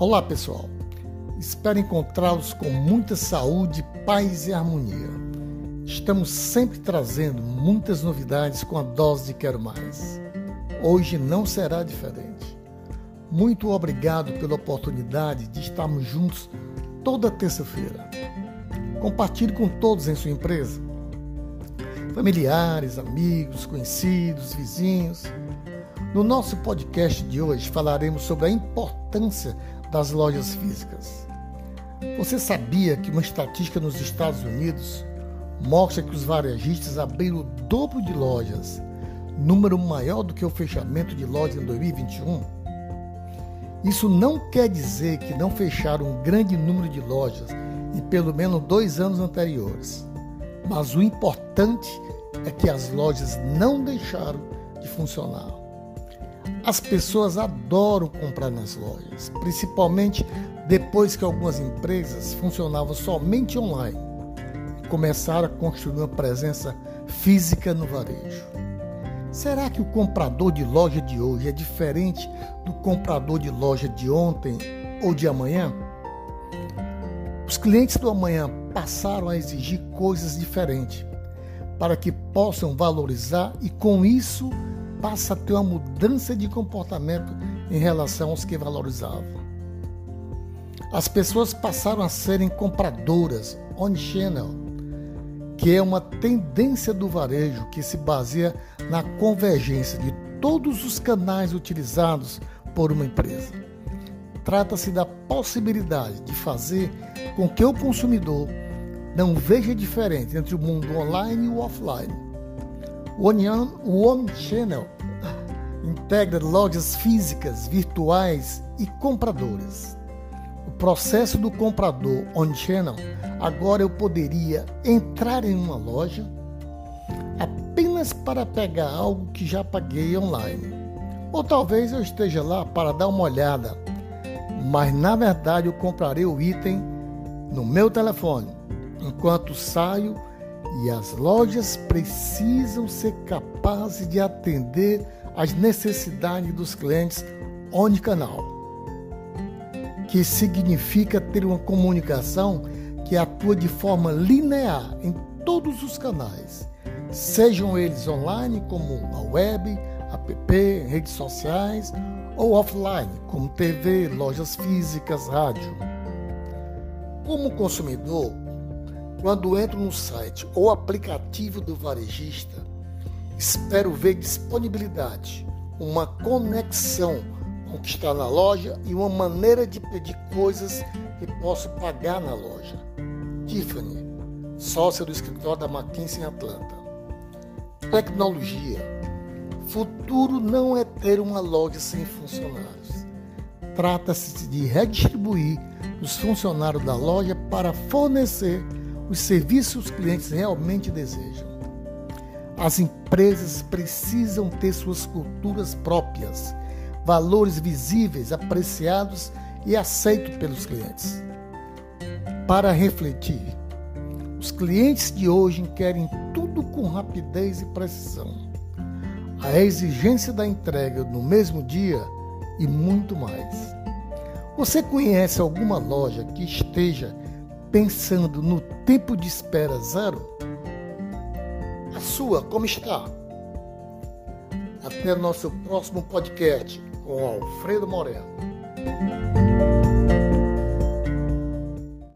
Olá, pessoal. Espero encontrá-los com muita saúde, paz e harmonia. Estamos sempre trazendo muitas novidades com a dose de Quero Mais. Hoje não será diferente. Muito obrigado pela oportunidade de estarmos juntos toda terça-feira. Compartilhe com todos em sua empresa. Familiares, amigos, conhecidos, vizinhos. No nosso podcast de hoje falaremos sobre a importância das lojas físicas. Você sabia que uma estatística nos Estados Unidos mostra que os varejistas abriram o dobro de lojas, número maior do que o fechamento de lojas em 2021? Isso não quer dizer que não fecharam um grande número de lojas em pelo menos dois anos anteriores, mas o importante é que as lojas não deixaram de funcionar. As pessoas adoram comprar nas lojas, principalmente depois que algumas empresas funcionavam somente online e começaram a construir uma presença física no varejo. Será que o comprador de loja de hoje é diferente do comprador de loja de ontem ou de amanhã? Os clientes do amanhã passaram a exigir coisas diferentes para que possam valorizar e com isso passa a ter uma mudança de comportamento em relação aos que valorizavam. As pessoas passaram a serem compradoras on-channel, que é uma tendência do varejo que se baseia na convergência de todos os canais utilizados por uma empresa. Trata-se da possibilidade de fazer com que o consumidor não veja diferença entre o mundo online e o offline o Omnichannel integra lojas físicas, virtuais e compradores. O processo do comprador on-channel, agora eu poderia entrar em uma loja apenas para pegar algo que já paguei online. Ou talvez eu esteja lá para dar uma olhada, mas na verdade eu comprarei o item no meu telefone enquanto saio e as lojas precisam ser capazes de atender às necessidades dos clientes omnicanal, que significa ter uma comunicação que atua de forma linear em todos os canais, sejam eles online, como a web, app, redes sociais, ou offline, como TV, lojas físicas, rádio. Como consumidor, quando entro no site ou aplicativo do varejista, espero ver disponibilidade, uma conexão com o que está na loja e uma maneira de pedir coisas que posso pagar na loja. Tiffany, sócia do escritório da McKinsey em Atlanta. Tecnologia. Futuro não é ter uma loja sem funcionários. Trata-se de redistribuir os funcionários da loja para fornecer os serviços que os clientes realmente desejam. As empresas precisam ter suas culturas próprias, valores visíveis, apreciados e aceitos pelos clientes. Para refletir, os clientes de hoje querem tudo com rapidez e precisão. A exigência da entrega no mesmo dia e muito mais. Você conhece alguma loja que esteja pensando no tempo de espera zero? A sua, como está? Até nosso próximo podcast com Alfredo Moreno.